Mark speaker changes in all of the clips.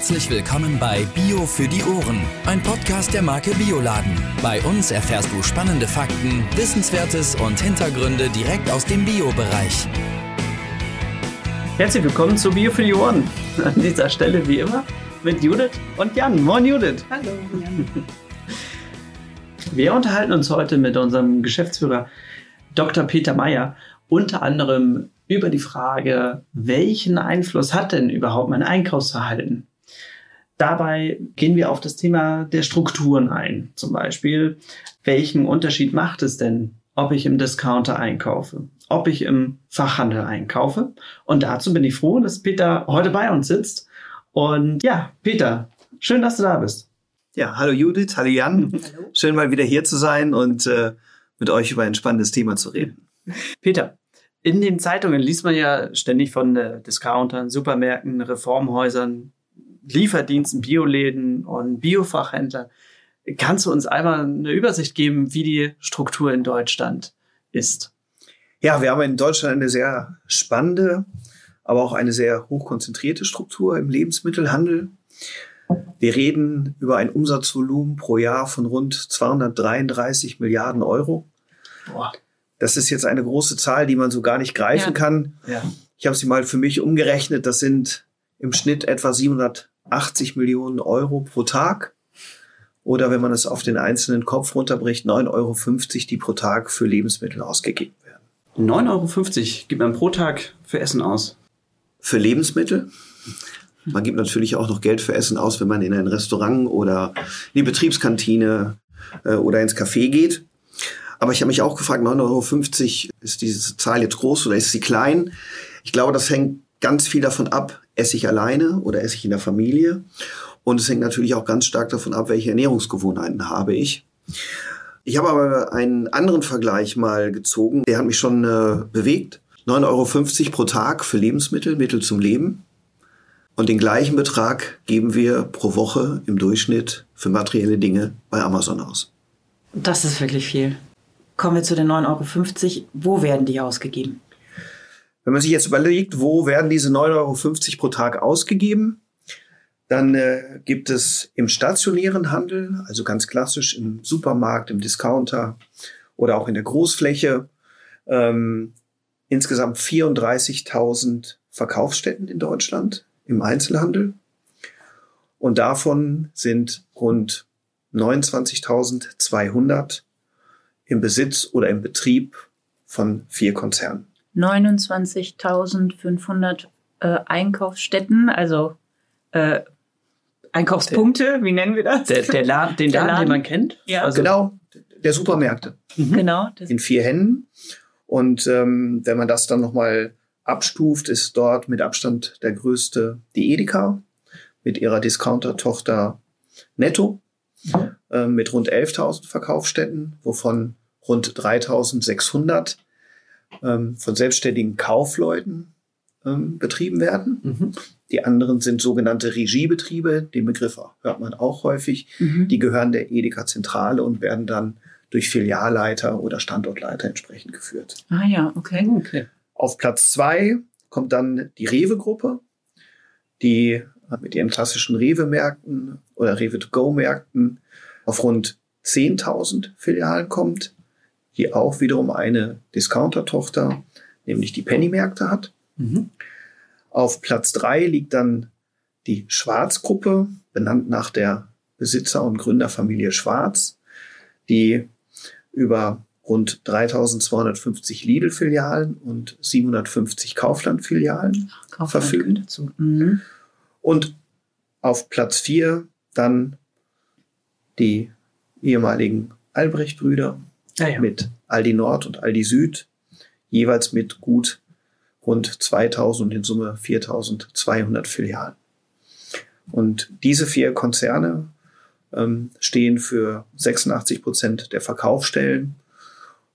Speaker 1: Herzlich willkommen bei Bio für die Ohren, ein Podcast der Marke Bioladen. Bei uns erfährst du spannende Fakten, Wissenswertes und Hintergründe direkt aus dem Bio-Bereich.
Speaker 2: Herzlich willkommen zu Bio für die Ohren. An dieser Stelle wie immer mit Judith und Jan. Moin Judith.
Speaker 3: Hallo Jan.
Speaker 2: Wir unterhalten uns heute mit unserem Geschäftsführer Dr. Peter Meyer unter anderem über die Frage, welchen Einfluss hat denn überhaupt mein Einkaufsverhalten? Dabei gehen wir auf das Thema der Strukturen ein. Zum Beispiel, welchen Unterschied macht es denn, ob ich im Discounter einkaufe, ob ich im Fachhandel einkaufe? Und dazu bin ich froh, dass Peter heute bei uns sitzt. Und ja, Peter, schön, dass du da bist.
Speaker 4: Ja, hallo Judith, hallo Jan. Hallo. Schön mal wieder hier zu sein und äh, mit euch über ein spannendes Thema zu reden.
Speaker 2: Peter, in den Zeitungen liest man ja ständig von äh, Discountern, Supermärkten, Reformhäusern, Lieferdiensten, Bioläden und Biofachhändlern. Kannst du uns einmal eine Übersicht geben, wie die Struktur in Deutschland ist?
Speaker 4: Ja, wir haben in Deutschland eine sehr spannende, aber auch eine sehr hochkonzentrierte Struktur im Lebensmittelhandel. Wir reden über ein Umsatzvolumen pro Jahr von rund 233 Milliarden Euro. Boah. Das ist jetzt eine große Zahl, die man so gar nicht greifen ja. kann. Ja. Ich habe sie mal für mich umgerechnet. Das sind im Schnitt etwa 780 Millionen Euro pro Tag. Oder wenn man es auf den einzelnen Kopf runterbricht, 9,50 Euro, die pro Tag für Lebensmittel ausgegeben werden.
Speaker 2: 9,50 Euro gibt man pro Tag für Essen aus?
Speaker 4: Für Lebensmittel. Man gibt natürlich auch noch Geld für Essen aus, wenn man in ein Restaurant oder in die Betriebskantine äh, oder ins Café geht. Aber ich habe mich auch gefragt, 9,50 Euro, ist diese Zahl jetzt groß oder ist sie klein? Ich glaube, das hängt ganz viel davon ab, esse ich alleine oder esse ich in der Familie. Und es hängt natürlich auch ganz stark davon ab, welche Ernährungsgewohnheiten habe ich. Ich habe aber einen anderen Vergleich mal gezogen, der hat mich schon äh, bewegt. 9,50 Euro pro Tag für Lebensmittel, Mittel zum Leben. Und den gleichen Betrag geben wir pro Woche im Durchschnitt für materielle Dinge bei Amazon aus.
Speaker 3: Das ist wirklich viel. Kommen wir zu den 9,50 Euro. Wo werden die ausgegeben?
Speaker 4: Wenn man sich jetzt überlegt, wo werden diese 9,50 Euro pro Tag ausgegeben, dann äh, gibt es im stationären Handel, also ganz klassisch im Supermarkt, im Discounter oder auch in der Großfläche, ähm, insgesamt 34.000 Verkaufsstätten in Deutschland im Einzelhandel. Und davon sind rund 29.200 im Besitz oder im Betrieb von vier Konzernen.
Speaker 3: 29.500 äh, Einkaufsstätten, also äh, Einkaufspunkte, wie nennen wir das?
Speaker 2: Der, der Laden, den der Laden, Laden, den man kennt?
Speaker 4: Ja. Also genau, der Supermärkte.
Speaker 3: Mhm. Genau.
Speaker 4: In vier Händen. Und ähm, wenn man das dann nochmal abstuft, ist dort mit Abstand der größte die Edeka mit ihrer Discounter-Tochter Netto mhm. äh, mit rund 11.000 Verkaufsstätten, wovon rund 3600 ähm, von selbstständigen Kaufleuten ähm, betrieben werden. Mhm. Die anderen sind sogenannte Regiebetriebe. Den Begriff hört man auch häufig. Mhm. Die gehören der Edeka Zentrale und werden dann durch Filialleiter oder Standortleiter entsprechend geführt.
Speaker 3: Ah ja, okay. okay.
Speaker 4: Auf Platz zwei kommt dann die Rewe-Gruppe, die mit ihren klassischen Rewe-Märkten oder Rewe-to-go-Märkten auf rund 10.000 Filialen kommt die auch wiederum eine Discounter-Tochter, nämlich die Penny-Märkte hat. Mhm. Auf Platz drei liegt dann die Schwarz-Gruppe, benannt nach der Besitzer- und Gründerfamilie Schwarz, die über rund 3250 Lidl-Filialen und 750 Kaufland-Filialen Kaufland verfügt. Mhm. Und auf Platz vier dann die ehemaligen Albrecht-Brüder ja, ja. mit Aldi Nord und Aldi Süd, jeweils mit gut rund 2000 und in Summe 4200 Filialen. Und diese vier Konzerne ähm, stehen für 86 Prozent der Verkaufsstellen.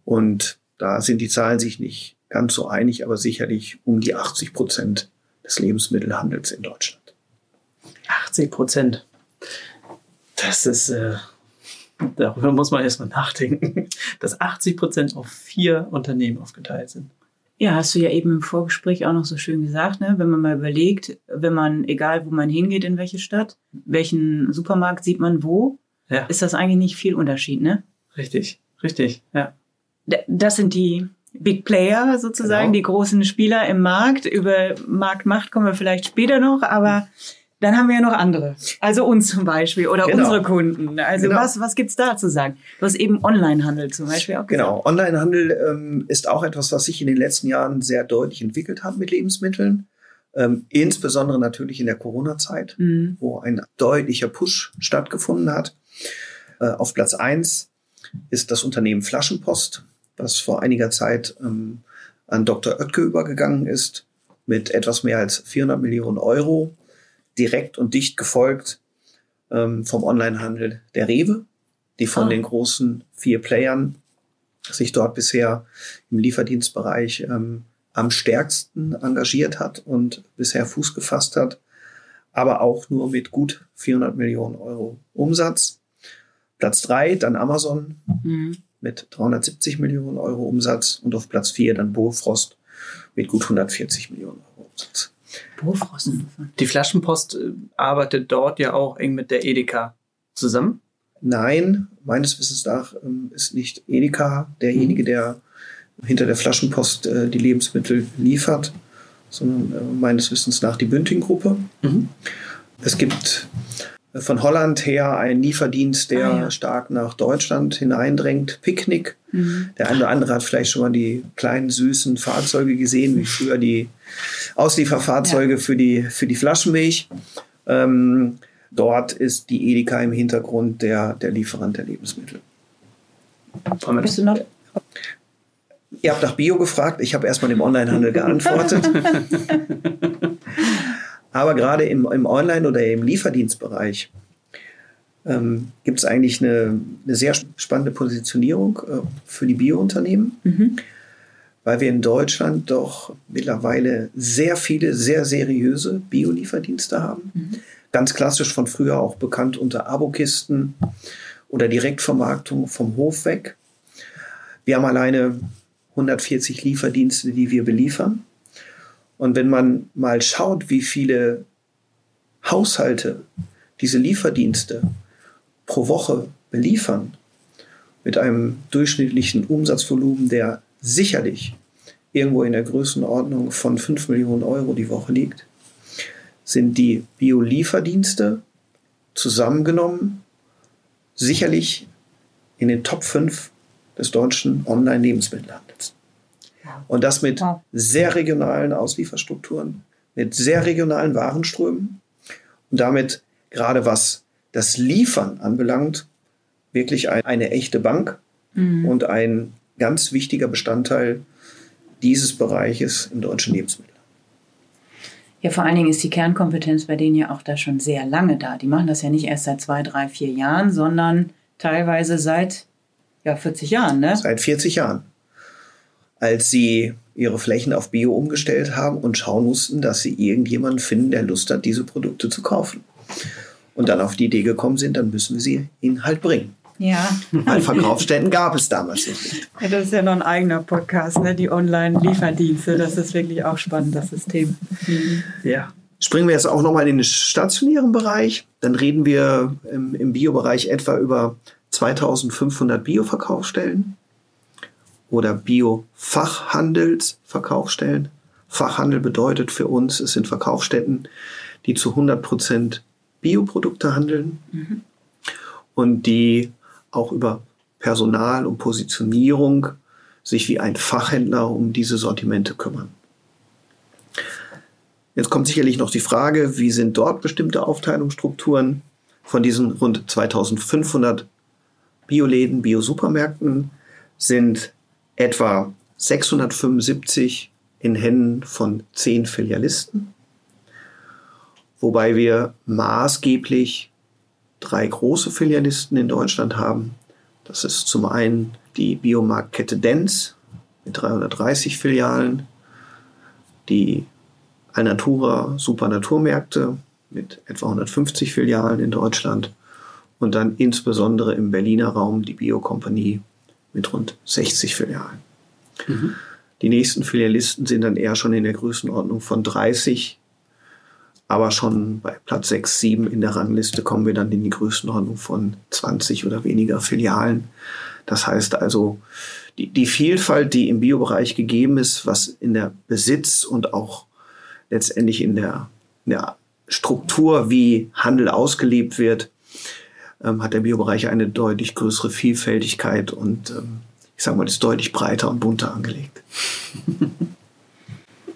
Speaker 4: Und da sind die Zahlen sich nicht ganz so einig, aber sicherlich um die 80 Prozent des Lebensmittelhandels in Deutschland.
Speaker 2: 80 Prozent. Das ist äh, darüber muss man erstmal nachdenken, dass 80 Prozent auf vier Unternehmen aufgeteilt sind.
Speaker 3: Ja, hast du ja eben im Vorgespräch auch noch so schön gesagt, ne? wenn man mal überlegt, wenn man, egal wo man hingeht, in welche Stadt, welchen Supermarkt sieht man wo,
Speaker 2: Ja,
Speaker 3: ist das eigentlich nicht viel Unterschied, ne?
Speaker 2: richtig, richtig, ja.
Speaker 3: Das sind die Big Player sozusagen,
Speaker 4: Genau.
Speaker 3: die großen Spieler im Markt. Über Marktmacht kommen wir vielleicht später noch, aber dann haben wir ja noch andere. Also uns zum Beispiel oder
Speaker 4: Genau.
Speaker 3: unsere Kunden. Also
Speaker 4: Genau.
Speaker 3: was, was gibt's da zu sagen? Du hast eben Onlinehandel zum Beispiel auch gesagt.
Speaker 4: Genau, Onlinehandel ähm, ist auch etwas, was sich in den letzten Jahren sehr deutlich entwickelt hat mit Lebensmitteln. Ähm, insbesondere natürlich in der Corona-Zeit,
Speaker 3: Mhm.
Speaker 4: wo ein deutlicher Push stattgefunden hat. Äh, auf Platz eins ist das Unternehmen Flaschenpost, was vor einiger Zeit ähm, an Dr. Oetke übergegangen ist, mit etwas mehr als 400 Millionen Euro, direkt und dicht gefolgt ähm, vom Onlinehandel der Rewe, die von
Speaker 3: Ah.
Speaker 4: den großen vier Playern sich dort bisher im Lieferdienstbereich ähm, am stärksten engagiert hat und bisher Fuß gefasst hat, aber auch nur mit gut 400 Millionen Euro Umsatz. Platz drei dann Amazon
Speaker 3: Mhm.
Speaker 4: mit 370 Millionen Euro Umsatz und auf Platz vier dann Bofrost mit gut 140 Millionen Euro Umsatz.
Speaker 3: Bofrost.
Speaker 2: Die Flaschenpost äh, arbeitet dort ja auch eng mit der Edeka zusammen.
Speaker 4: Nein, meines Wissens nach ähm, ist nicht Edeka derjenige, der hinter der Flaschenpost äh, die Lebensmittel liefert, sondern äh, meines Wissens nach die Bünding-Gruppe.
Speaker 2: Mhm.
Speaker 4: Es gibt von Holland her einen Lieferdienst, der
Speaker 3: Ah, ja.
Speaker 4: stark nach Deutschland hineindrängt, Picknick.
Speaker 3: Mhm.
Speaker 4: Der eine oder andere hat vielleicht schon mal die kleinen süßen Fahrzeuge gesehen, wie früher die Auslieferfahrzeuge für, die, für die Flaschenmilch. Ähm, dort ist die Edeka im Hintergrund der, der Lieferant der Lebensmittel.
Speaker 3: Bist du noch?
Speaker 4: Ihr habt nach Bio gefragt, ich habe erstmal im Onlinehandel geantwortet. Aber gerade im, im Online- oder im Lieferdienstbereich ähm, gibt es eigentlich eine, eine sehr spannende Positionierung äh, für die Biounternehmen.
Speaker 3: Mhm.
Speaker 4: weil wir in Deutschland doch mittlerweile sehr viele sehr seriöse Biolieferdienste haben. Ganz klassisch von früher auch bekannt unter Abokisten oder Direktvermarktung vom Hof weg. Wir haben alleine 140 Lieferdienste, die wir beliefern. Und wenn man mal schaut, wie viele Haushalte diese Lieferdienste pro Woche beliefern, mit einem durchschnittlichen Umsatzvolumen, der sicherlich irgendwo in der Größenordnung von 5 Millionen Euro die Woche liegt, sind die Biolieferdienste zusammengenommen sicherlich in den Top 5 des deutschen Online-Lebensmittelhandels. Und das mit sehr regionalen Auslieferstrukturen, mit sehr regionalen Warenströmen und damit gerade was das Liefern anbelangt, wirklich ein, eine echte Bank
Speaker 3: Mhm.
Speaker 4: und ein ganz wichtiger Bestandteil dieses Bereiches im deutschen Lebensmittel.
Speaker 3: Ja, vor allen Dingen ist die Kernkompetenz bei denen ja auch da schon sehr lange da. Die machen das ja nicht erst seit zwei, drei, vier Jahren, sondern teilweise seit ja, 40 Jahren, ne?
Speaker 4: Seit 40 Jahren. Als sie ihre Flächen auf Bio umgestellt haben und schauen mussten, dass sie irgendjemanden finden, der Lust hat, diese Produkte zu kaufen. Und dann auf die Idee gekommen sind, dann müssen wir sie ihnen halt bringen.
Speaker 3: Ja.
Speaker 4: Weil Verkaufsstätten gab es damals nicht.
Speaker 3: Das ist ja noch ein eigener Podcast, ne? Die Online-Lieferdienste. Das ist wirklich auch spannend, das System.
Speaker 2: Ja.
Speaker 4: Springen wir jetzt auch nochmal in den stationären Bereich. Dann reden wir im, im Bio-Bereich etwa über 2500 Bio-Verkaufsstellen oder Bio-Fachhandelsverkaufsstellen. Fachhandel bedeutet für uns, es sind Verkaufsstätten, die zu 100 Prozent Bioprodukte handeln und die auch über Personal und Positionierung sich wie ein Fachhändler um diese Sortimente kümmern. Jetzt kommt sicherlich noch die Frage, wie sind dort bestimmte Aufteilungsstrukturen von diesen rund 2500 Bioläden, Biosupermärkten sind etwa 675 in Händen von 10 Filialisten, wobei wir maßgeblich drei große Filialisten in Deutschland haben. Das ist zum einen die Biomarktkette Dens mit 330 Filialen, die Alnatura Supernaturmärkte mit etwa 150 Filialen in Deutschland und dann insbesondere im Berliner Raum die Biokompanie mit rund 60 Filialen. Die nächsten Filialisten sind dann eher schon in der Größenordnung von 30. Aber schon bei Platz 6, 7 in der Rangliste kommen wir dann in die Größenordnung von 20 oder weniger Filialen. Das heißt also, die, die Vielfalt, die im Biobereich gegeben ist, was in der Besitz und auch letztendlich in der, in der Struktur, wie Handel ausgelebt wird, ähm, hat der Biobereich eine deutlich größere Vielfältigkeit und ähm, ich sage mal, ist deutlich breiter und bunter angelegt.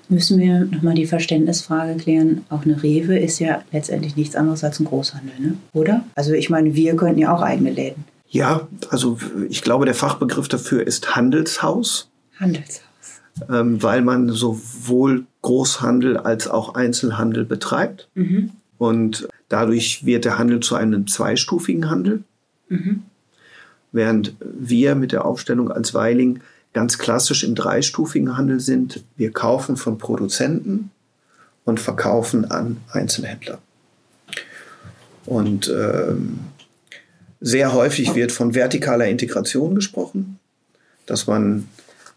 Speaker 3: Müssen wir nochmal die Verständnisfrage klären. Auch eine Rewe ist ja letztendlich nichts anderes als ein Großhandel, ne? oder? Also ich meine, wir könnten ja auch eigene Läden.
Speaker 4: Ja, also ich glaube, der Fachbegriff dafür ist Handelshaus.
Speaker 3: Handelshaus.
Speaker 4: Ähm, weil man sowohl Großhandel als auch Einzelhandel betreibt. Mhm. Und dadurch wird der Handel zu einem zweistufigen Handel. Mhm. Während wir mit der Aufstellung als Weiling ganz klassisch im dreistufigen Handel sind. Wir kaufen von Produzenten und verkaufen an Einzelhändler. Und ähm, sehr häufig wird von vertikaler Integration gesprochen, dass man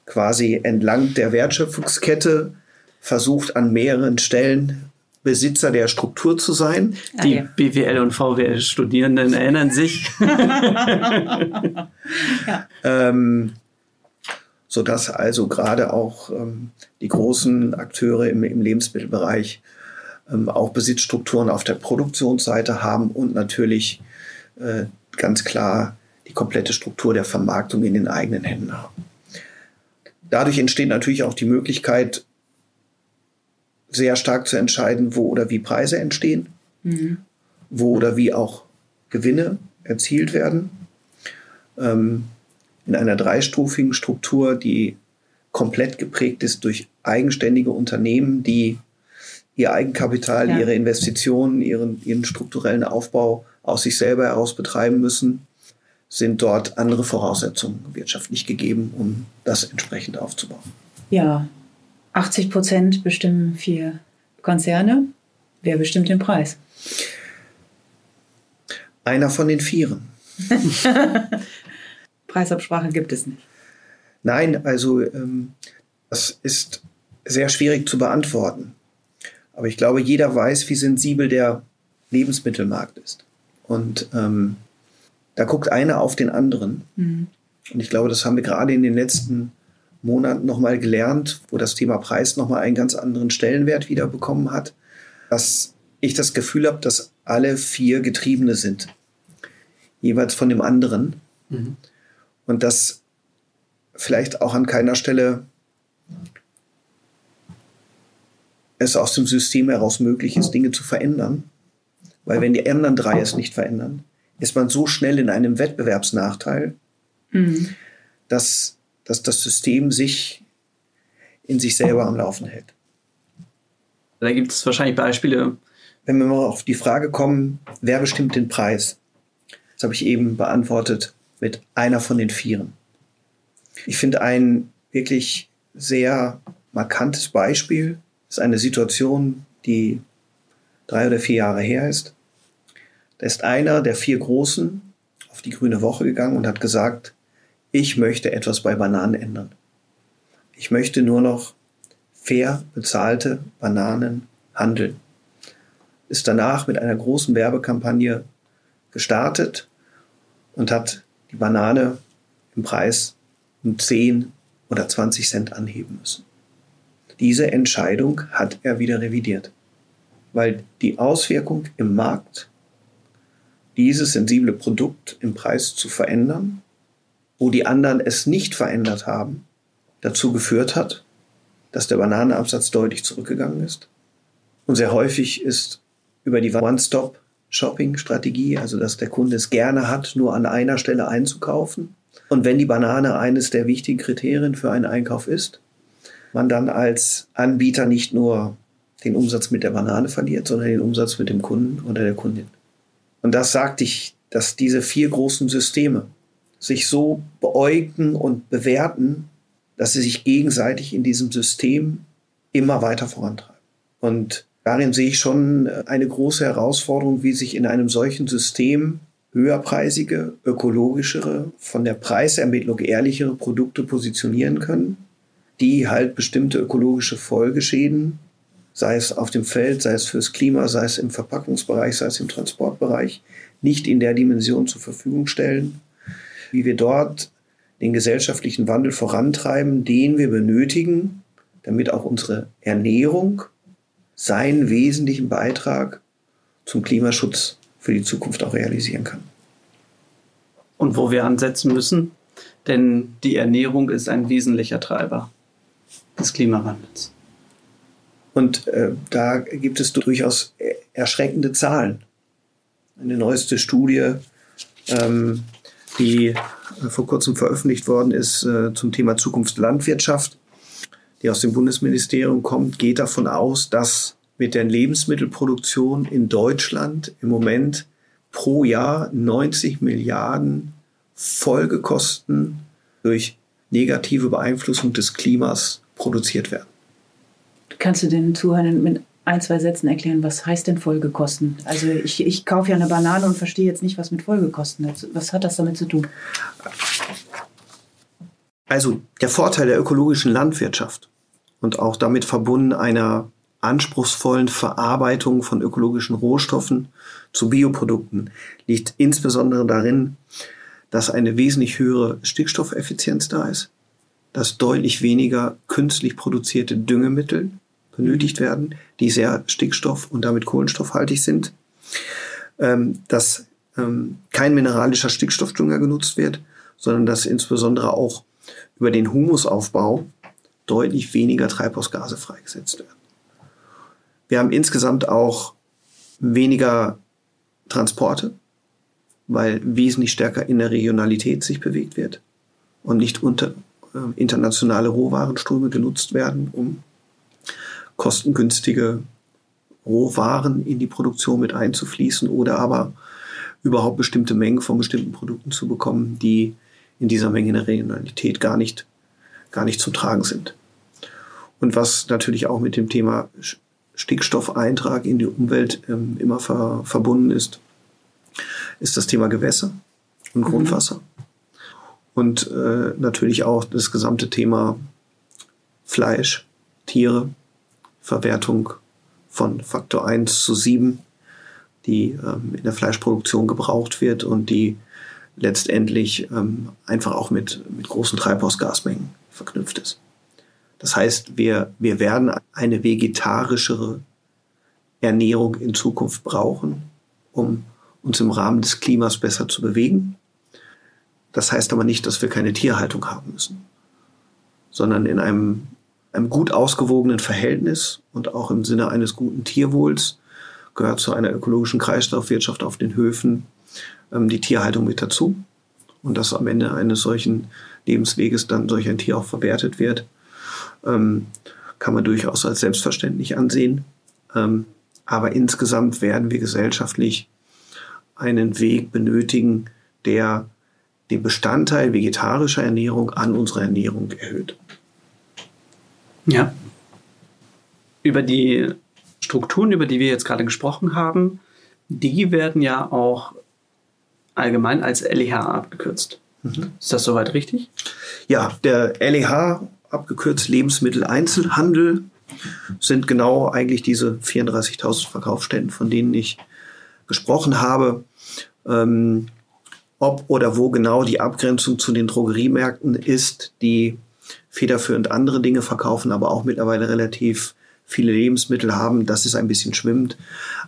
Speaker 4: quasi entlang der Wertschöpfungskette versucht, an mehreren Stellen Besitzer der Struktur zu sein.
Speaker 2: Ah, Die ja. BWL und VWL-Studierenden erinnern sich.
Speaker 4: ja. ähm, sodass also gerade auch ähm, die großen Akteure im, im Lebensmittelbereich ähm, auch Besitzstrukturen auf der Produktionsseite haben und natürlich äh, ganz klar die komplette Struktur der Vermarktung in den eigenen Händen haben. Dadurch entsteht natürlich auch die Möglichkeit, sehr stark zu entscheiden, wo oder wie Preise entstehen, mhm. wo oder wie auch Gewinne erzielt werden. Ähm, in einer dreistufigen Struktur, die komplett geprägt ist durch eigenständige Unternehmen, die ihr Eigenkapital, ja. ihre Investitionen, ihren, ihren strukturellen Aufbau aus sich selber heraus betreiben müssen, sind dort andere Voraussetzungen wirtschaftlich gegeben, um das entsprechend aufzubauen.
Speaker 3: Ja, 80 Prozent bestimmen vier Konzerne. Wer bestimmt den Preis?
Speaker 4: Einer von den Vieren.
Speaker 3: Preisabsprache gibt es nicht.
Speaker 4: Nein, also ähm, das ist sehr schwierig zu beantworten. Aber ich glaube, jeder weiß, wie sensibel der Lebensmittelmarkt ist. Und ähm, da guckt einer auf den anderen. Mhm. Und ich glaube, das haben wir gerade in den letzten Monaten nochmal gelernt, wo das Thema Preis nochmal einen ganz anderen Stellenwert wieder bekommen hat, dass ich das Gefühl habe, dass alle vier Getriebene sind. Jeweils von dem anderen. Mhm. Und dass vielleicht auch an keiner Stelle es aus dem System heraus möglich ist, Dinge zu verändern. Weil wenn die anderen drei es nicht verändern, ist man so schnell in einem Wettbewerbsnachteil, mhm. dass, dass das System sich in sich selber am Laufen hält.
Speaker 2: Da gibt es wahrscheinlich Beispiele.
Speaker 4: Wenn wir mal auf die Frage kommen, wer bestimmt den Preis? Das habe ich eben beantwortet mit einer von den Vieren. Ich finde ein wirklich sehr markantes Beispiel ist eine Situation, die drei oder vier Jahre her ist. Da ist einer der vier Großen auf die Grüne Woche gegangen und hat gesagt, ich möchte etwas bei Bananen ändern. Ich möchte nur noch fair bezahlte Bananen handeln. Ist danach mit einer großen Werbekampagne gestartet und hat die Banane im Preis um 10 oder 20 Cent anheben müssen. Diese Entscheidung hat er wieder revidiert, weil die Auswirkung im Markt, dieses sensible Produkt im Preis zu verändern, wo die anderen es nicht verändert haben, dazu geführt hat, dass der Bananenabsatz deutlich zurückgegangen ist. Und sehr häufig ist über die One-Stop Shopping-Strategie, also dass der Kunde es gerne hat, nur an einer Stelle einzukaufen. Und wenn die Banane eines der wichtigen Kriterien für einen Einkauf ist, man dann als Anbieter nicht nur den Umsatz mit der Banane verliert, sondern den Umsatz mit dem Kunden oder der Kundin. Und das sagte ich, dass diese vier großen Systeme sich so beäugen und bewerten, dass sie sich gegenseitig in diesem System immer weiter vorantreiben. Und Darin sehe ich schon eine große Herausforderung, wie sich in einem solchen System höherpreisige, ökologischere, von der Preisermittlung ehrlichere Produkte positionieren können, die halt bestimmte ökologische Folgeschäden, sei es auf dem Feld, sei es fürs Klima, sei es im Verpackungsbereich, sei es im Transportbereich, nicht in der Dimension zur Verfügung stellen, wie wir dort den gesellschaftlichen Wandel vorantreiben, den wir benötigen, damit auch unsere Ernährung seinen wesentlichen Beitrag zum Klimaschutz für die Zukunft auch realisieren kann.
Speaker 2: Und wo wir ansetzen müssen, denn die Ernährung ist ein wesentlicher Treiber des Klimawandels.
Speaker 4: Und äh, da gibt es durchaus erschreckende Zahlen. Eine neueste Studie, ähm, die äh, vor kurzem veröffentlicht worden ist äh, zum Thema Zukunft Landwirtschaft, die aus dem Bundesministerium kommt, geht davon aus, dass mit der Lebensmittelproduktion in Deutschland im Moment pro Jahr 90 Milliarden Folgekosten durch negative Beeinflussung des Klimas produziert werden.
Speaker 3: Kannst du den Zuhörern mit ein, zwei Sätzen erklären, was heißt denn Folgekosten? Also ich, ich kaufe ja eine Banane und verstehe jetzt nicht, was mit Folgekosten ist. Was hat das damit zu tun?
Speaker 4: Also der Vorteil der ökologischen Landwirtschaft und auch damit verbunden einer anspruchsvollen Verarbeitung von ökologischen Rohstoffen zu Bioprodukten liegt insbesondere darin, dass eine wesentlich höhere Stickstoffeffizienz da ist, dass deutlich weniger künstlich produzierte Düngemittel benötigt werden, die sehr stickstoff- und damit kohlenstoffhaltig sind, ähm, dass ähm, kein mineralischer Stickstoffdünger genutzt wird, sondern dass insbesondere auch über den Humusaufbau deutlich weniger Treibhausgase freigesetzt werden. Wir haben insgesamt auch weniger Transporte, weil wesentlich stärker in der Regionalität sich bewegt wird und nicht unter äh, internationale Rohwarenströme genutzt werden, um kostengünstige Rohwaren in die Produktion mit einzufließen oder aber überhaupt bestimmte Mengen von bestimmten Produkten zu bekommen, die in dieser Menge in der Regionalität gar nicht, gar nicht zum Tragen sind. Und was natürlich auch mit dem Thema Stickstoffeintrag in die Umwelt ähm, immer ver verbunden ist, ist das Thema Gewässer und mhm. Grundwasser. Und äh, natürlich auch das gesamte Thema Fleisch, Tiere, Verwertung von Faktor 1 zu 7, die ähm, in der Fleischproduktion gebraucht wird und die letztendlich ähm, einfach auch mit, mit großen Treibhausgasmengen verknüpft ist. Das heißt, wir, wir werden eine vegetarischere Ernährung in Zukunft brauchen, um uns im Rahmen des Klimas besser zu bewegen. Das heißt aber nicht, dass wir keine Tierhaltung haben müssen, sondern in einem einem gut ausgewogenen Verhältnis und auch im Sinne eines guten Tierwohls gehört zu einer ökologischen Kreislaufwirtschaft auf den Höfen ähm, die Tierhaltung mit dazu. Und dass am Ende eines solchen Lebensweges dann solch ein Tier auch verwertet wird, ähm, kann man durchaus als selbstverständlich ansehen. Ähm, aber insgesamt werden wir gesellschaftlich einen Weg benötigen, der den Bestandteil vegetarischer Ernährung an unserer Ernährung erhöht.
Speaker 2: Ja. Über die Strukturen, über die wir jetzt gerade gesprochen haben, die werden ja auch allgemein als LEH abgekürzt. Mhm. Ist das soweit richtig?
Speaker 4: Ja, der LEH, abgekürzt Lebensmitteleinzelhandel, sind genau eigentlich diese 34.000 Verkaufsständen, von denen ich gesprochen habe. Ähm, ob oder wo genau die Abgrenzung zu den Drogeriemärkten ist, die federführend andere Dinge verkaufen, aber auch mittlerweile relativ viele Lebensmittel haben. Das ist ein bisschen schwimmend.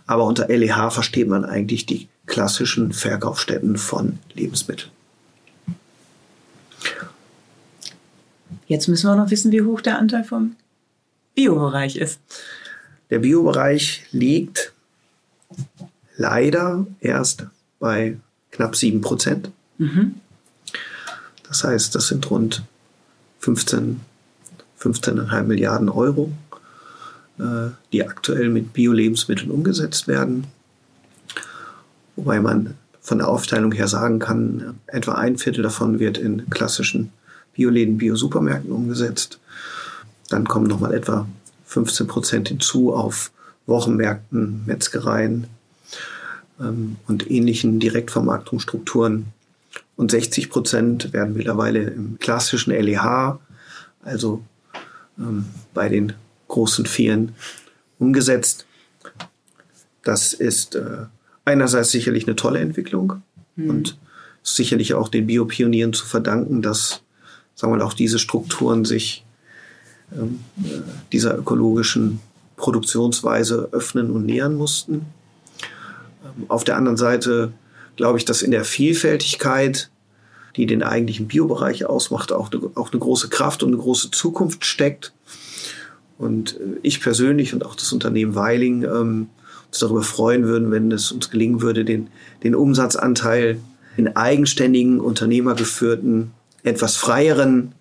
Speaker 4: Aber unter LEH versteht man eigentlich die klassischen Verkaufsstätten von Lebensmitteln.
Speaker 3: Jetzt müssen wir noch wissen, wie hoch der Anteil vom Biobereich ist.
Speaker 4: Der Biobereich liegt leider erst bei knapp 7 Prozent. Mhm. Das heißt, das sind rund 15, 15,5 Milliarden Euro, äh, die aktuell mit Bio-Lebensmitteln umgesetzt werden. Wobei man von der Aufteilung her sagen kann, etwa ein Viertel davon wird in klassischen Bioläden, Bio-Supermärkten umgesetzt. Dann kommen nochmal etwa 15 Prozent hinzu auf Wochenmärkten, Metzgereien ähm, und ähnlichen Direktvermarktungsstrukturen. Und 60 Prozent werden mittlerweile im klassischen LEH, also ähm, bei den großen Vieren umgesetzt. Das ist äh, einerseits sicherlich eine tolle Entwicklung mhm. und sicherlich auch den Biopionieren zu verdanken, dass sagen wir mal, auch diese Strukturen sich ähm, äh, dieser ökologischen Produktionsweise öffnen und nähern mussten. Ähm, auf der anderen Seite glaube ich, dass in der Vielfältigkeit, die den eigentlichen Biobereich ausmacht, auch eine, auch eine große Kraft und eine große Zukunft steckt. Und äh, ich persönlich und auch das Unternehmen Weiling ähm, uns darüber freuen würden, wenn es uns gelingen würde, den, den Umsatzanteil in eigenständigen, unternehmergeführten etwas freieren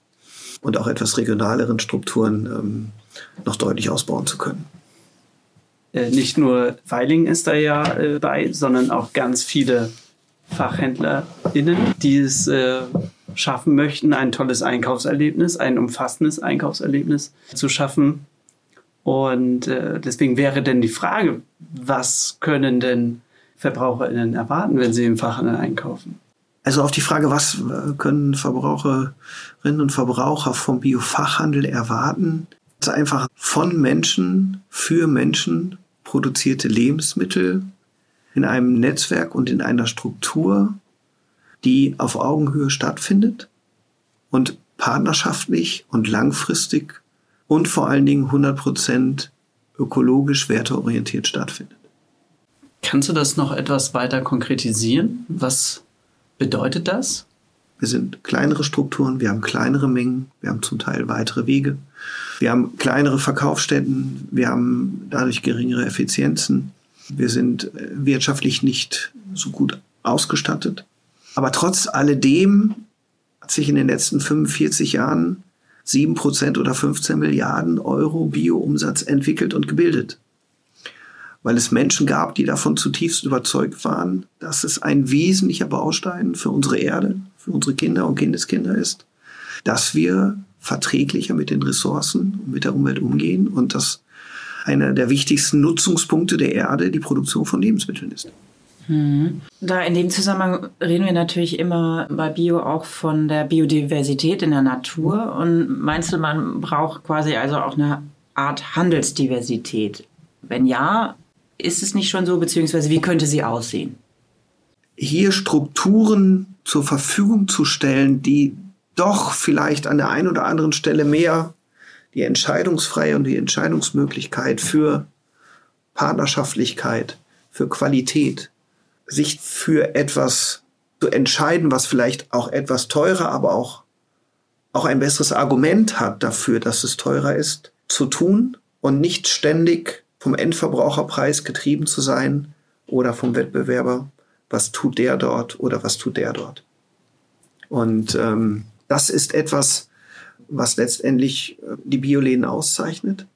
Speaker 4: und auch etwas regionaleren Strukturen ähm, noch deutlich ausbauen zu können.
Speaker 2: Äh, nicht nur Weiling ist da ja äh, bei, sondern auch ganz viele FachhändlerInnen, die es äh, schaffen möchten, ein tolles Einkaufserlebnis, ein umfassendes Einkaufserlebnis zu schaffen. Und äh, deswegen wäre denn die Frage, was können denn VerbraucherInnen erwarten, wenn sie im Fachhandel einkaufen?
Speaker 4: Also auf die Frage, was äh, können Verbraucherinnen und Verbraucher vom Biofachhandel erwarten, ist einfach von Menschen für Menschen produzierte Lebensmittel in einem Netzwerk und in einer Struktur, die auf Augenhöhe stattfindet und partnerschaftlich und langfristig und vor allen Dingen 100% ökologisch werteorientiert stattfindet.
Speaker 2: Kannst du das noch etwas weiter konkretisieren? Was bedeutet das?
Speaker 4: Wir sind kleinere Strukturen, wir haben kleinere Mengen, wir haben zum Teil weitere Wege, wir haben kleinere Verkaufsstätten, wir haben dadurch geringere Effizienzen, wir sind äh, wirtschaftlich nicht so gut ausgestattet. Aber trotz alledem hat sich in den letzten 45 Jahren 7% oder 15 Milliarden Euro Bioumsatz entwickelt und gebildet weil es Menschen gab, die davon zutiefst überzeugt waren, dass es ein wesentlicher Baustein für unsere Erde, für unsere Kinder und Kindeskinder ist, dass wir verträglicher mit den Ressourcen und mit der Umwelt umgehen und dass einer der wichtigsten Nutzungspunkte der Erde die Produktion von Lebensmitteln ist.
Speaker 3: Hm. Da in dem Zusammenhang reden wir natürlich immer bei Bio auch von der Biodiversität in der Natur. Und meinst du, man braucht quasi also auch eine Art Handelsdiversität? Wenn ja, ist es nicht schon so, beziehungsweise wie könnte sie aussehen?
Speaker 4: Hier Strukturen zur Verfügung zu stellen, die doch vielleicht an der einen oder anderen Stelle mehr die Entscheidungsfreiheit und die Entscheidungsmöglichkeit für Partnerschaftlichkeit, für Qualität, sich für etwas zu entscheiden, was vielleicht auch etwas teurer, aber auch, auch ein besseres Argument hat dafür, dass es teurer ist, zu tun und nicht ständig vom Endverbraucherpreis getrieben zu sein oder vom Wettbewerber, was tut der dort oder was tut der dort. Und ähm, das ist etwas, was letztendlich äh, die Bioläden auszeichnet.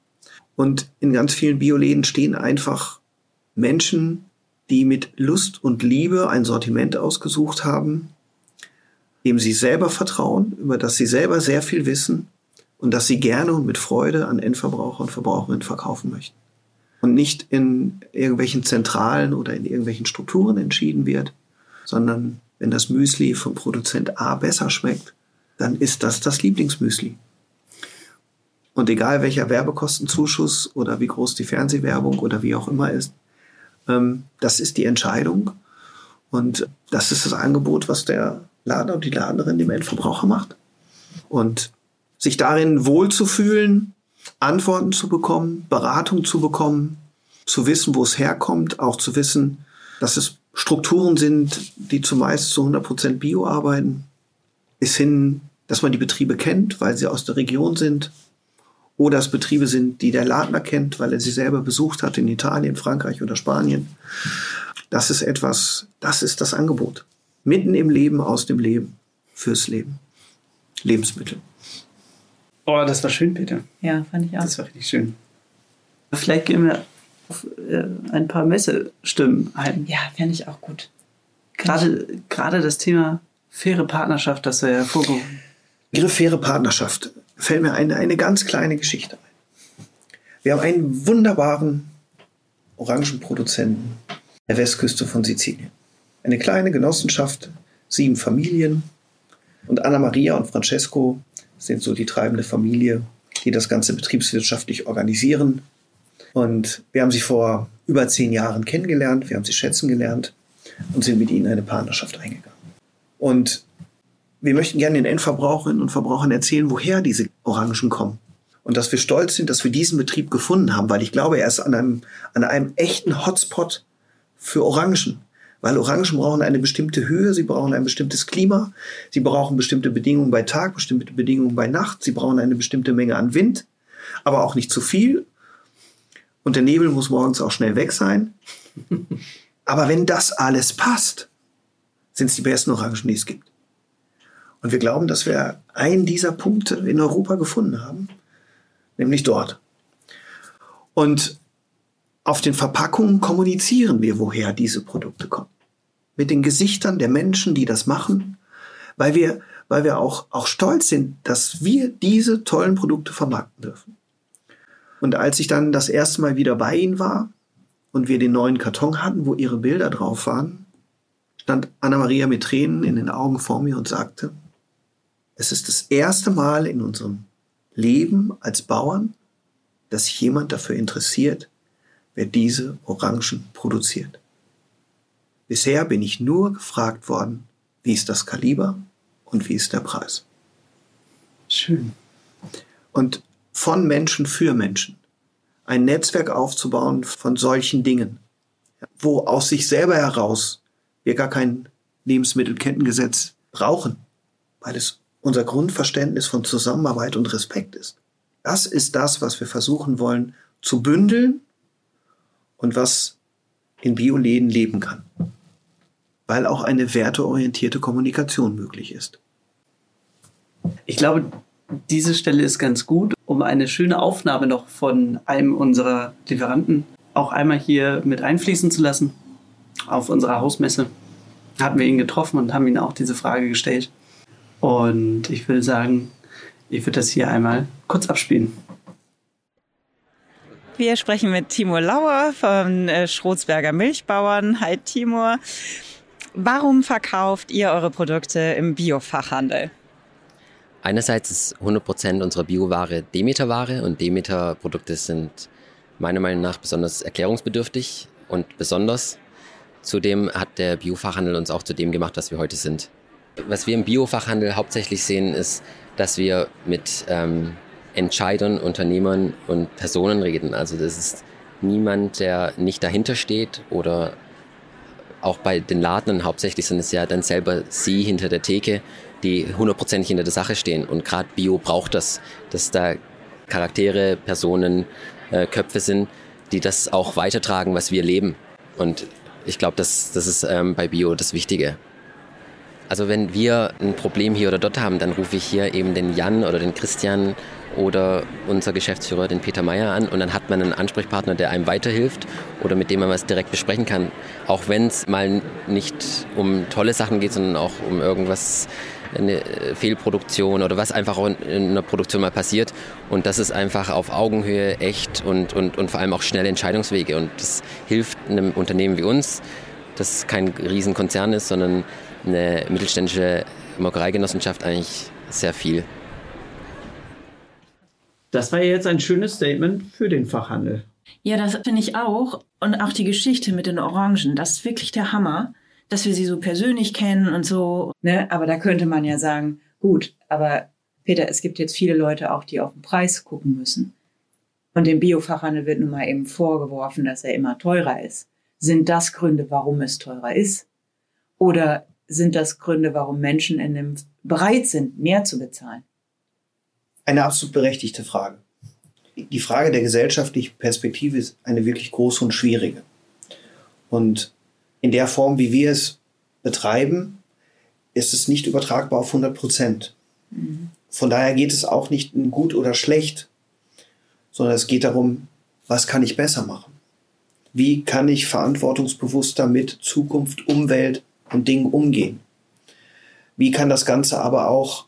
Speaker 4: Und in ganz vielen Bioläden stehen einfach Menschen, die mit Lust und Liebe ein Sortiment ausgesucht haben, dem sie selber vertrauen, über das sie selber sehr viel wissen und das sie gerne und mit Freude an Endverbraucher und Verbraucherinnen verkaufen möchten und nicht in irgendwelchen Zentralen oder in irgendwelchen Strukturen entschieden wird, sondern wenn das Müsli vom Produzent A besser schmeckt, dann ist das das Lieblingsmüsli. Und egal welcher Werbekostenzuschuss oder wie groß die Fernsehwerbung oder wie auch immer ist, ähm, das ist die Entscheidung. Und das ist das Angebot, was der Lader und die Laderin dem Endverbraucher macht. Und sich darin wohlzufühlen, Antworten zu bekommen, Beratung zu bekommen, zu wissen, wo es herkommt, auch zu wissen, dass es Strukturen sind, die zumeist zu 100 Prozent Bio arbeiten, bis hin, dass man die Betriebe kennt, weil sie aus der Region sind, oder es Betriebe sind, die der Ladner kennt, weil er sie selber besucht hat in Italien, Frankreich oder Spanien. Das ist etwas, das ist das Angebot. Mitten im Leben, aus dem Leben, fürs Leben. Lebensmittel.
Speaker 2: Oh, das war schön, Peter.
Speaker 3: Ja, fand ich auch.
Speaker 2: Das war richtig schön. Vielleicht gehen wir auf äh, ein paar Messestimmen ein.
Speaker 3: Ja, fände ich auch gut.
Speaker 2: Gerade, gerade das Thema faire Partnerschaft, das wir hervorgehoben
Speaker 4: Begriff Partnerschaft fällt mir eine, eine ganz kleine Geschichte ein. Wir haben einen wunderbaren Orangenproduzenten der Westküste von Sizilien. Eine kleine Genossenschaft, sieben Familien. Und Anna Maria und Francesco sind so die treibende Familie die das Ganze betriebswirtschaftlich organisieren. Und wir haben sie vor über zehn Jahren kennengelernt, wir haben sie schätzen gelernt und sind mit ihnen eine Partnerschaft eingegangen. Und wir möchten gerne den Endverbraucherinnen und Verbrauchern erzählen, woher diese Orangen kommen. Und dass wir stolz sind, dass wir diesen Betrieb gefunden haben, weil ich glaube, er ist an einem, an einem echten Hotspot für Orangen. Weil Orangen brauchen eine bestimmte Höhe, sie brauchen ein bestimmtes Klima, sie brauchen bestimmte Bedingungen bei Tag, bestimmte Bedingungen bei Nacht, sie brauchen eine bestimmte Menge an Wind, aber auch nicht zu viel. Und der Nebel muss morgens auch schnell weg sein. aber wenn das alles passt, sind es die besten Orangen, die es gibt. Und wir glauben, dass wir einen dieser Punkte in Europa gefunden haben, nämlich dort. Und auf den Verpackungen kommunizieren wir, woher diese Produkte kommen. Mit den Gesichtern der Menschen, die das machen, weil wir, weil wir auch, auch stolz sind, dass wir diese tollen Produkte vermarkten dürfen. Und als ich dann das erste Mal wieder bei ihnen war und wir den neuen Karton hatten, wo ihre Bilder drauf waren, stand Anna-Maria mit Tränen in den Augen vor mir und sagte, es ist das erste Mal in unserem Leben als Bauern, dass sich jemand dafür interessiert, wer diese Orangen produziert. Bisher bin ich nur gefragt worden, wie ist das Kaliber und wie ist der Preis.
Speaker 2: Schön.
Speaker 4: Und von Menschen für Menschen ein Netzwerk aufzubauen von solchen Dingen, wo aus sich selber heraus wir gar kein Lebensmittelkettengesetz brauchen, weil es unser Grundverständnis von Zusammenarbeit und Respekt ist. Das ist das, was wir versuchen wollen zu bündeln und was in Bioläden leben kann. Weil auch eine werteorientierte Kommunikation möglich ist.
Speaker 2: Ich glaube, diese Stelle ist ganz gut, um eine schöne Aufnahme noch von einem unserer Lieferanten auch einmal hier mit einfließen zu lassen. Auf unserer Hausmesse hatten wir ihn getroffen und haben ihn auch diese Frage gestellt. Und ich würde sagen, ich würde das hier einmal kurz abspielen.
Speaker 3: Wir sprechen mit Timur Lauer von äh, Schrotsberger Milchbauern. Hi Timur. Warum verkauft ihr eure Produkte im Biofachhandel?
Speaker 5: Einerseits ist 100% unserer Bioware Demeter-Ware und Demeter-Produkte sind meiner Meinung nach besonders erklärungsbedürftig und besonders. Zudem hat der Biofachhandel uns auch zu dem gemacht, was wir heute sind. Was wir im Biofachhandel hauptsächlich sehen, ist, dass wir mit ähm, Entscheidern, Unternehmern und Personen reden. Also das ist niemand, der nicht dahinter steht oder auch bei den Ladnern hauptsächlich sind es ja dann selber sie hinter der Theke, die hundertprozentig hinter der Sache stehen. Und gerade Bio braucht das, dass da Charaktere, Personen, äh, Köpfe sind, die das auch weitertragen, was wir leben. Und ich glaube, das, das ist ähm, bei Bio das Wichtige. Also wenn wir ein Problem hier oder dort haben, dann rufe ich hier eben den Jan oder den Christian oder unser Geschäftsführer, den Peter Meyer, an und dann hat man einen Ansprechpartner, der einem weiterhilft oder mit dem man was direkt besprechen kann. Auch wenn es mal nicht um tolle Sachen geht, sondern auch um irgendwas, eine Fehlproduktion oder was einfach in einer Produktion mal passiert. Und das ist einfach auf Augenhöhe echt und, und, und vor allem auch schnelle Entscheidungswege. Und das hilft einem Unternehmen wie uns, das kein Riesenkonzern ist, sondern eine mittelständische Molkereigenossenschaft eigentlich sehr viel.
Speaker 2: Das war jetzt ein schönes Statement für den Fachhandel.
Speaker 3: Ja, das finde ich auch. Und auch die Geschichte mit den Orangen, das ist wirklich der Hammer, dass wir sie so persönlich kennen und so. Ne? Aber da könnte man ja sagen, gut, aber Peter, es gibt jetzt viele Leute auch, die auf den Preis gucken müssen. Und dem Biofachhandel wird nun mal eben vorgeworfen, dass er immer teurer ist. Sind das Gründe, warum es teurer ist? Oder sind das Gründe, warum Menschen in dem bereit sind, mehr zu bezahlen?
Speaker 4: Eine absolut berechtigte Frage. Die Frage der gesellschaftlichen Perspektive ist eine wirklich große und schwierige. Und in der Form, wie wir es betreiben, ist es nicht übertragbar auf 100 Prozent. Mhm. Von daher geht es auch nicht in gut oder schlecht, sondern es geht darum, was kann ich besser machen? Wie kann ich verantwortungsbewusster mit Zukunft, Umwelt und Dingen umgehen? Wie kann das Ganze aber auch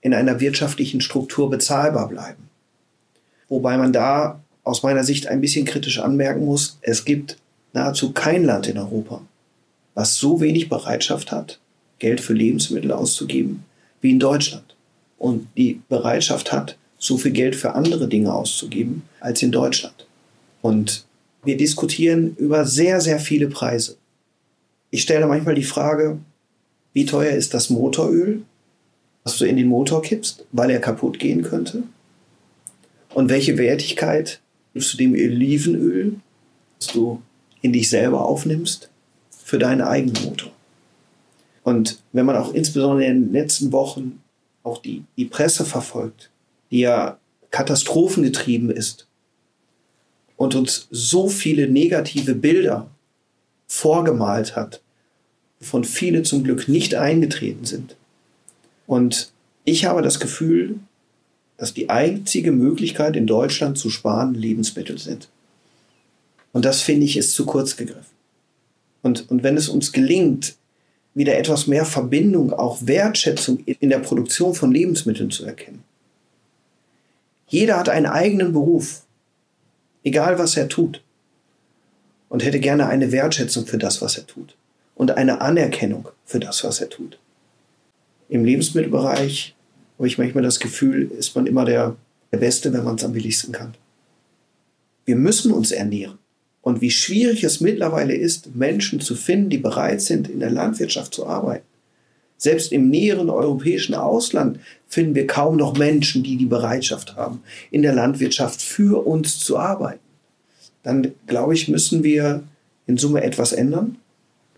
Speaker 4: in einer wirtschaftlichen Struktur bezahlbar bleiben? Wobei man da aus meiner Sicht ein bisschen kritisch anmerken muss, es gibt nahezu kein Land in Europa, was so wenig Bereitschaft hat, Geld für Lebensmittel auszugeben wie in Deutschland. Und die Bereitschaft hat, so viel Geld für andere Dinge auszugeben als in Deutschland. Und wir diskutieren über sehr, sehr viele Preise. Ich stelle manchmal die Frage, wie teuer ist das Motoröl, was du in den Motor kippst, weil er kaputt gehen könnte? Und welche Wertigkeit gibst du dem Olivenöl, das du in dich selber aufnimmst, für deinen eigenen Motor? Und wenn man auch insbesondere in den letzten Wochen auch die, die Presse verfolgt, die ja katastrophengetrieben ist und uns so viele negative Bilder vorgemalt hat, wovon viele zum Glück nicht eingetreten sind. Und ich habe das Gefühl, dass die einzige Möglichkeit in Deutschland zu sparen Lebensmittel sind. Und das finde ich ist zu kurz gegriffen. Und, und wenn es uns gelingt, wieder etwas mehr Verbindung, auch Wertschätzung in der Produktion von Lebensmitteln zu erkennen. Jeder hat einen eigenen Beruf, egal was er tut, und hätte gerne eine Wertschätzung für das, was er tut und eine Anerkennung für das, was er tut. Im Lebensmittelbereich habe ich manchmal das Gefühl, ist man immer der, der Beste, wenn man es am billigsten kann. Wir müssen uns ernähren und wie schwierig es mittlerweile ist, Menschen zu finden, die bereit sind, in der Landwirtschaft zu arbeiten. Selbst im näheren europäischen Ausland finden wir kaum noch Menschen, die die Bereitschaft haben, in der Landwirtschaft für uns zu arbeiten. Dann, glaube ich, müssen wir in Summe etwas ändern,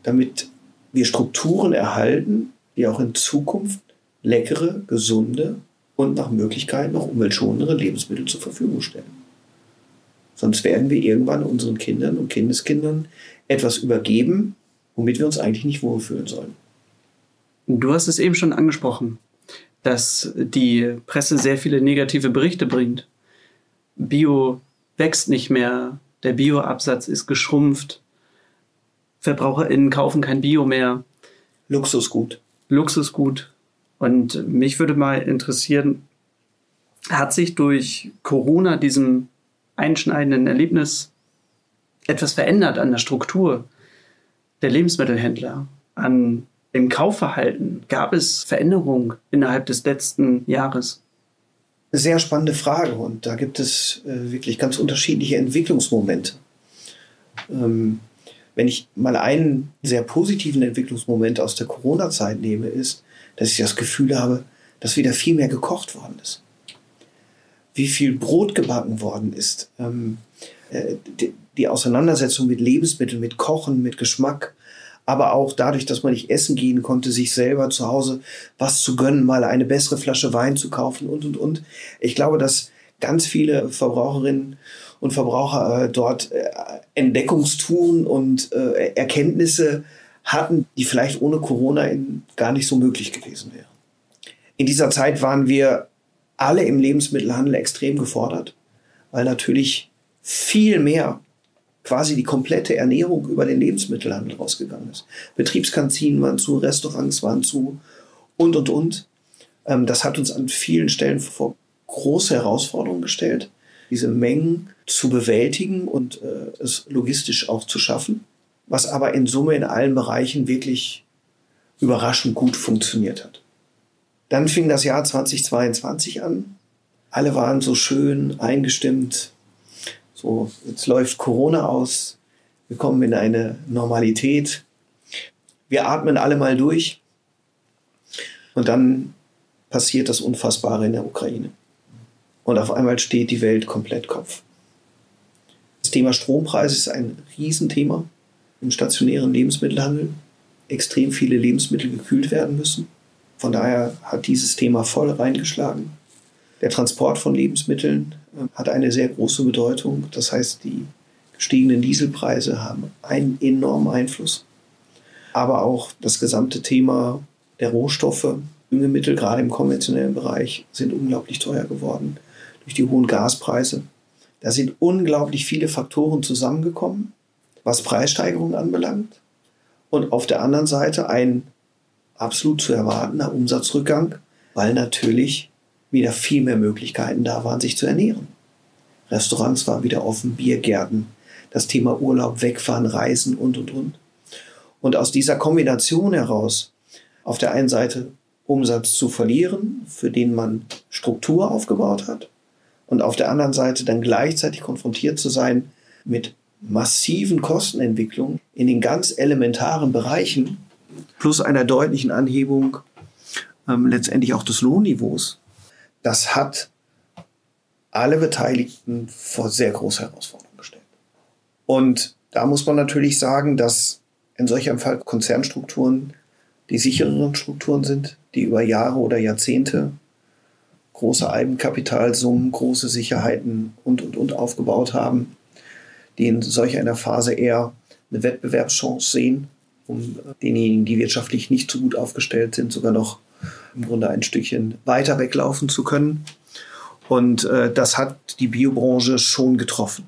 Speaker 4: damit wir Strukturen erhalten, die auch in Zukunft leckere, gesunde und nach Möglichkeit noch umweltschonendere Lebensmittel zur Verfügung stellen. Sonst werden wir irgendwann unseren Kindern und Kindeskindern etwas übergeben, womit wir uns eigentlich nicht wohlfühlen sollen.
Speaker 2: Du hast es eben schon angesprochen, dass die Presse sehr viele negative Berichte bringt. Bio wächst nicht mehr, der Bioabsatz ist geschrumpft, VerbraucherInnen kaufen kein Bio mehr.
Speaker 4: Luxusgut.
Speaker 2: Luxusgut. Und mich würde mal interessieren, hat sich durch Corona, diesem einschneidenden Erlebnis etwas verändert an der Struktur der Lebensmittelhändler, an dem Kaufverhalten? Gab es Veränderungen innerhalb des letzten Jahres?
Speaker 4: Sehr spannende Frage. Und da gibt es äh, wirklich ganz unterschiedliche Entwicklungsmomente. Ähm, wenn ich mal einen sehr positiven Entwicklungsmoment aus der Corona-Zeit nehme, ist, dass ich das Gefühl habe, dass wieder viel mehr gekocht worden ist. Wie viel Brot gebacken worden ist, ähm, äh, die, die Auseinandersetzung mit Lebensmitteln, mit Kochen, mit Geschmack, aber auch dadurch, dass man nicht essen gehen konnte, sich selber zu Hause was zu gönnen, mal eine bessere Flasche Wein zu kaufen und, und, und. Ich glaube, dass ganz viele Verbraucherinnen und Verbraucher äh, dort äh, Entdeckungstouren und äh, Erkenntnisse hatten, die vielleicht ohne Corona in, gar nicht so möglich gewesen wären. In dieser Zeit waren wir alle im Lebensmittelhandel extrem gefordert, weil natürlich viel mehr quasi die komplette Ernährung über den Lebensmittelhandel rausgegangen ist. Betriebskantinen waren zu, Restaurants waren zu und, und, und. Ähm, das hat uns an vielen Stellen vor große Herausforderungen gestellt, diese Mengen zu bewältigen und äh, es logistisch auch zu schaffen, was aber in Summe in allen Bereichen wirklich überraschend gut funktioniert hat. Dann fing das Jahr 2022 an. Alle waren so schön eingestimmt. So, jetzt läuft Corona aus. Wir kommen in eine Normalität. Wir atmen alle mal durch. Und dann passiert das Unfassbare in der Ukraine. Und auf einmal steht die Welt komplett Kopf. Das Thema Strompreis ist ein Riesenthema im stationären Lebensmittelhandel. Extrem viele Lebensmittel gekühlt werden müssen. Von daher hat dieses Thema voll reingeschlagen. Der Transport von Lebensmitteln hat eine sehr große Bedeutung. Das heißt, die gestiegenen Dieselpreise haben einen enormen Einfluss. Aber auch das gesamte Thema der Rohstoffe, Düngemittel, gerade im konventionellen Bereich, sind unglaublich teuer geworden durch die hohen Gaspreise. Da sind unglaublich viele Faktoren zusammengekommen, was Preissteigerungen anbelangt. Und auf der anderen Seite ein absolut zu erwartender Umsatzrückgang, weil natürlich wieder viel mehr Möglichkeiten da waren, sich zu ernähren. Restaurants waren wieder offen, Biergärten, das Thema Urlaub, Wegfahren, Reisen und, und, und. Und aus dieser Kombination heraus, auf der einen Seite Umsatz zu verlieren, für den man Struktur aufgebaut hat, und auf der anderen Seite dann gleichzeitig konfrontiert zu sein mit massiven Kostenentwicklungen in den ganz elementaren Bereichen plus einer deutlichen Anhebung ähm, letztendlich auch des Lohnniveaus, das hat alle Beteiligten vor sehr große Herausforderungen gestellt. Und da muss man natürlich sagen, dass in solchem Fall Konzernstrukturen die sichereren Strukturen sind, die über Jahre oder Jahrzehnte große Eigenkapitalsummen, große Sicherheiten und, und, und aufgebaut haben, die in solch einer Phase eher eine Wettbewerbschance sehen, um denjenigen, die wirtschaftlich nicht so gut aufgestellt sind, sogar noch im Grunde ein Stückchen weiter weglaufen zu können. Und äh, das hat die Biobranche schon getroffen.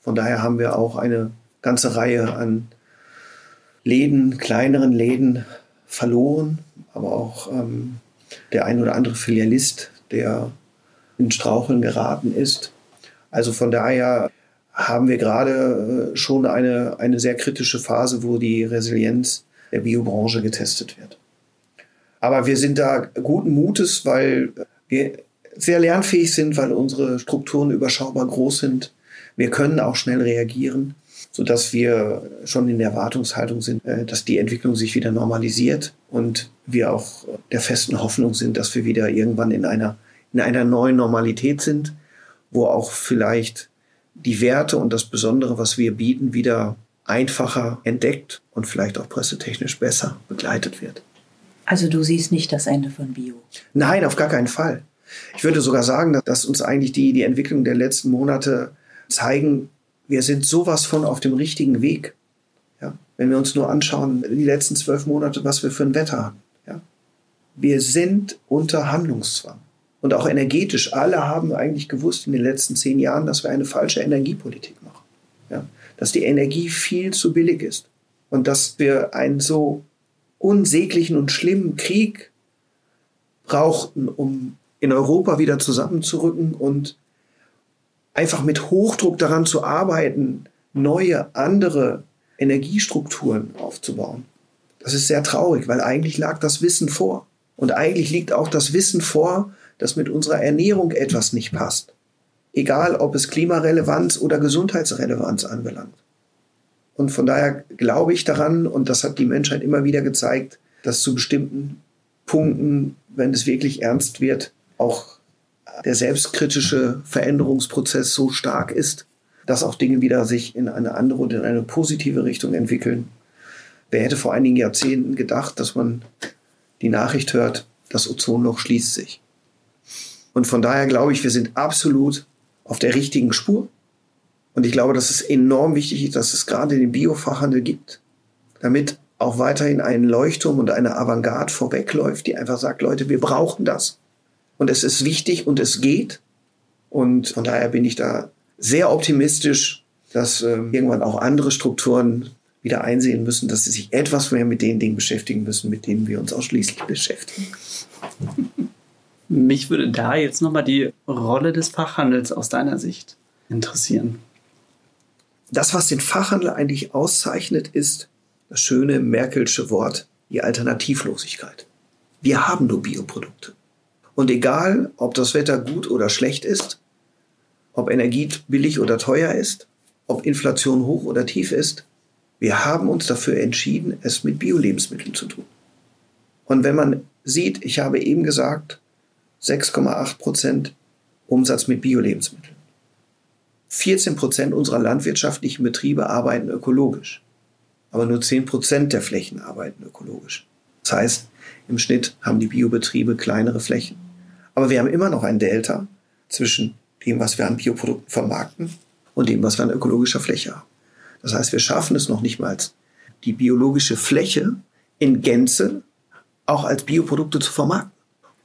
Speaker 4: Von daher haben wir auch eine ganze Reihe an Läden, kleineren Läden verloren, aber auch ähm, der ein oder andere Filialist, der in Straucheln geraten ist. Also von daher haben wir gerade äh, schon eine, eine sehr kritische Phase, wo die Resilienz der Biobranche getestet wird. Aber wir sind da guten Mutes, weil wir sehr lernfähig sind, weil unsere Strukturen überschaubar groß sind. Wir können auch schnell reagieren, sodass wir schon in der Erwartungshaltung sind, äh, dass die Entwicklung sich wieder normalisiert und wir auch der festen Hoffnung sind, dass wir wieder irgendwann in einer, in einer neuen Normalität sind, wo auch vielleicht die Werte und das Besondere, was wir bieten, wieder einfacher entdeckt und vielleicht auch pressetechnisch besser begleitet wird.
Speaker 3: Also du siehst nicht das Ende von Bio?
Speaker 4: Nein, auf gar keinen Fall. Ich würde sogar sagen, dass uns eigentlich die, die Entwicklung der letzten Monate zeigen, wir sind sowas von auf dem richtigen Weg. Ja? Wenn wir uns nur anschauen, die letzten zwölf Monate, was wir für ein Wetter haben. Ja? Wir sind unter Handlungszwang. Und auch energetisch. Alle haben eigentlich gewusst in den letzten zehn Jahren, dass wir eine falsche Energiepolitik machen. Ja? Dass die Energie viel zu billig ist. Und dass wir einen so unsäglichen und schlimmen Krieg brauchten, um in Europa wieder zusammenzurücken und einfach mit Hochdruck daran zu arbeiten, neue, andere Energiestrukturen aufzubauen. Das ist sehr traurig, weil eigentlich lag das Wissen vor. Und eigentlich liegt auch das Wissen vor, dass mit unserer Ernährung etwas nicht passt. Egal, ob es Klimarelevanz oder Gesundheitsrelevanz anbelangt. Und von daher glaube ich daran, und das hat die Menschheit immer wieder gezeigt, dass zu bestimmten Punkten, wenn es wirklich ernst wird, auch der selbstkritische Veränderungsprozess so stark ist, dass auch Dinge wieder sich in eine andere und in eine positive Richtung entwickeln. Wer hätte vor einigen Jahrzehnten gedacht, dass man die Nachricht hört, das Ozonloch schließt sich. Und von daher glaube ich, wir sind absolut auf der richtigen Spur. Und ich glaube, dass es enorm wichtig ist, dass es gerade den Biofachhandel gibt, damit auch weiterhin ein Leuchtturm und eine Avantgarde vorwegläuft, die einfach sagt, Leute, wir brauchen das. Und es ist wichtig und es geht. Und von daher bin ich da sehr optimistisch, dass äh, irgendwann auch andere Strukturen wieder einsehen müssen, dass sie sich etwas mehr mit den Dingen beschäftigen müssen, mit denen wir uns ausschließlich beschäftigen.
Speaker 2: Mich würde da jetzt nochmal die Rolle des Fachhandels aus deiner Sicht interessieren
Speaker 4: das, was den Fachhandel eigentlich auszeichnet, ist das schöne Merkelsche Wort, die Alternativlosigkeit. Wir haben nur Bioprodukte. Und egal, ob das Wetter gut oder schlecht ist, ob Energie billig oder teuer ist, ob Inflation hoch oder tief ist, wir haben uns dafür entschieden, es mit Bio-Lebensmitteln zu tun. Und wenn man sieht, ich habe eben gesagt, 6,8 Prozent Umsatz mit Bio-Lebensmitteln. 14 Prozent unserer landwirtschaftlichen Betriebe arbeiten ökologisch. Aber nur 10 Prozent der Flächen arbeiten ökologisch. Das heißt, im Schnitt haben die Biobetriebe kleinere Flächen. Aber wir haben immer noch ein Delta zwischen dem, was wir an Bioprodukten vermarkten und dem, was wir an ökologischer Fläche haben. Das heißt, wir schaffen es noch nicht mal, die biologische Fläche in Gänze auch als Bioprodukte zu vermarkten.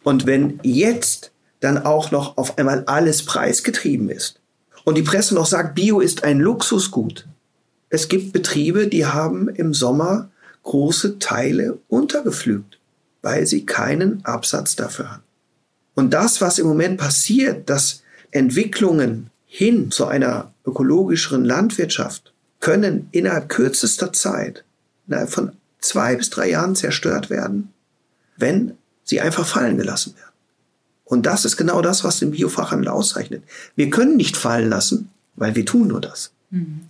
Speaker 4: Und wenn jetzt dann auch noch auf einmal alles preisgetrieben ist, und die Presse noch sagt, Bio ist ein Luxusgut. Es gibt Betriebe, die haben im Sommer große Teile untergepflügt, weil sie keinen Absatz dafür haben. Und das, was im Moment passiert, dass Entwicklungen hin zu einer ökologischeren Landwirtschaft können innerhalb kürzester Zeit, innerhalb von zwei bis drei Jahren zerstört werden, wenn sie einfach fallen gelassen werden. Und das ist genau das, was den Biofachhandel auszeichnet. Wir können nicht fallen lassen, weil wir tun nur das. Mhm.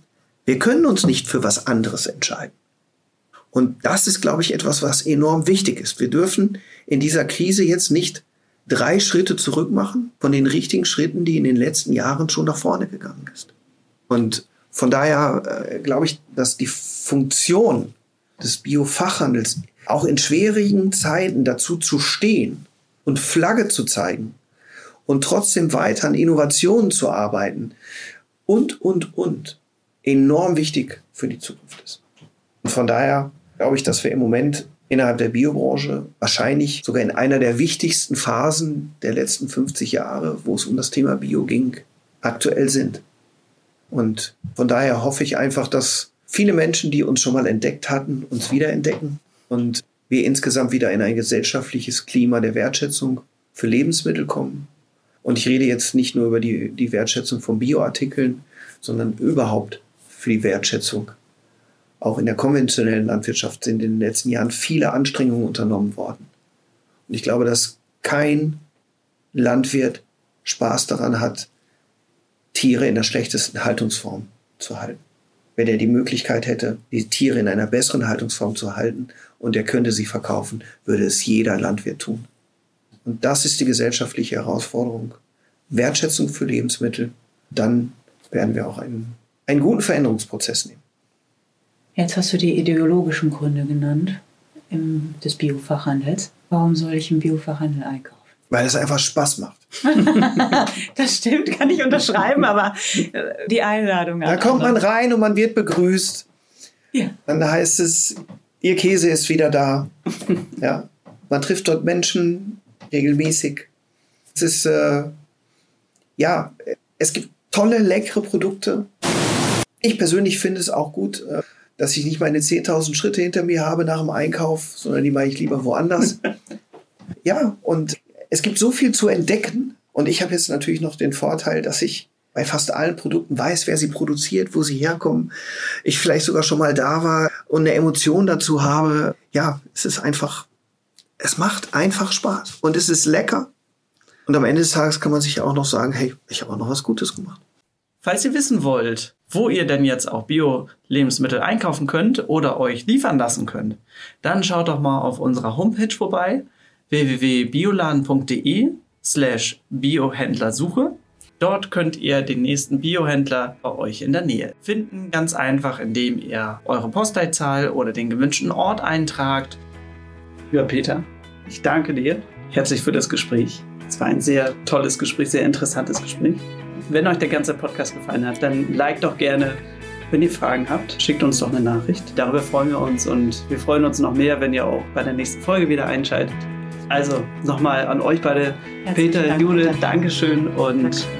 Speaker 4: Wir können uns nicht für was anderes entscheiden. Und das ist, glaube ich, etwas, was enorm wichtig ist. Wir dürfen in dieser Krise jetzt nicht drei Schritte zurück machen von den richtigen Schritten, die in den letzten Jahren schon nach vorne gegangen ist. Und von daher äh, glaube ich, dass die Funktion des Biofachhandels auch in schwierigen Zeiten dazu zu stehen und Flagge zu zeigen und trotzdem weiter an Innovationen zu arbeiten und, und, und enorm wichtig für die Zukunft ist. Und von daher glaube ich, dass wir im Moment innerhalb der Biobranche wahrscheinlich sogar in einer der wichtigsten Phasen der letzten 50 Jahre, wo es um das Thema Bio ging, aktuell sind. Und von daher hoffe ich einfach, dass viele Menschen, die uns schon mal entdeckt hatten, uns wiederentdecken und wir insgesamt wieder in ein gesellschaftliches Klima der Wertschätzung für Lebensmittel kommen. Und ich rede jetzt nicht nur über die, die Wertschätzung von Bioartikeln, sondern überhaupt für die Wertschätzung. Auch in der konventionellen Landwirtschaft sind in den letzten Jahren viele Anstrengungen unternommen worden. Und ich glaube, dass kein Landwirt Spaß daran hat, Tiere in der schlechtesten Haltungsform zu halten. Wenn er die Möglichkeit hätte, die Tiere in einer besseren Haltungsform zu halten und er könnte sie verkaufen, würde es jeder Landwirt tun. Und das ist die gesellschaftliche Herausforderung. Wertschätzung für Lebensmittel, dann werden wir auch einen, einen guten Veränderungsprozess nehmen.
Speaker 3: Jetzt hast du die ideologischen Gründe genannt im, des Biofachhandels. Warum soll ich im Biofachhandel einkaufen?
Speaker 4: Weil es einfach Spaß macht.
Speaker 3: das stimmt, kann ich unterschreiben, aber äh, die Einladung.
Speaker 4: Da kommt man rein und man wird begrüßt.
Speaker 3: Ja.
Speaker 4: Dann heißt es, ihr Käse ist wieder da. ja. Man trifft dort Menschen regelmäßig. Es ist, äh, ja, es gibt tolle, leckere Produkte. Ich persönlich finde es auch gut, äh, dass ich nicht meine 10.000 Schritte hinter mir habe nach dem Einkauf, sondern die mache ich lieber woanders. ja, und es gibt so viel zu entdecken. Und ich habe jetzt natürlich noch den Vorteil, dass ich bei fast allen Produkten weiß, wer sie produziert, wo sie herkommen. Ich vielleicht sogar schon mal da war und eine Emotion dazu habe. Ja, es ist einfach, es macht einfach Spaß und es ist lecker. Und am Ende des Tages kann man sich auch noch sagen, hey, ich habe auch noch was Gutes gemacht.
Speaker 2: Falls ihr wissen wollt, wo ihr denn jetzt auch Bio-Lebensmittel einkaufen könnt oder euch liefern lassen könnt, dann schaut doch mal auf unserer Homepage vorbei www.bioladen.de slash Biohändlersuche. Dort könnt ihr den nächsten Biohändler bei euch in der Nähe finden. Ganz einfach, indem ihr eure Postleitzahl oder den gewünschten Ort eintragt. Lieber Peter, ich danke dir herzlich für das Gespräch. Es war ein sehr tolles Gespräch, sehr interessantes Gespräch. Wenn euch der ganze Podcast gefallen hat, dann liked doch gerne. Wenn ihr Fragen habt, schickt uns doch eine Nachricht. Darüber freuen wir uns und wir freuen uns noch mehr, wenn ihr auch bei der nächsten Folge wieder einschaltet. Also nochmal an euch beide, Herzlichen Peter, Dank, Jule, Danke. Dankeschön und Danke.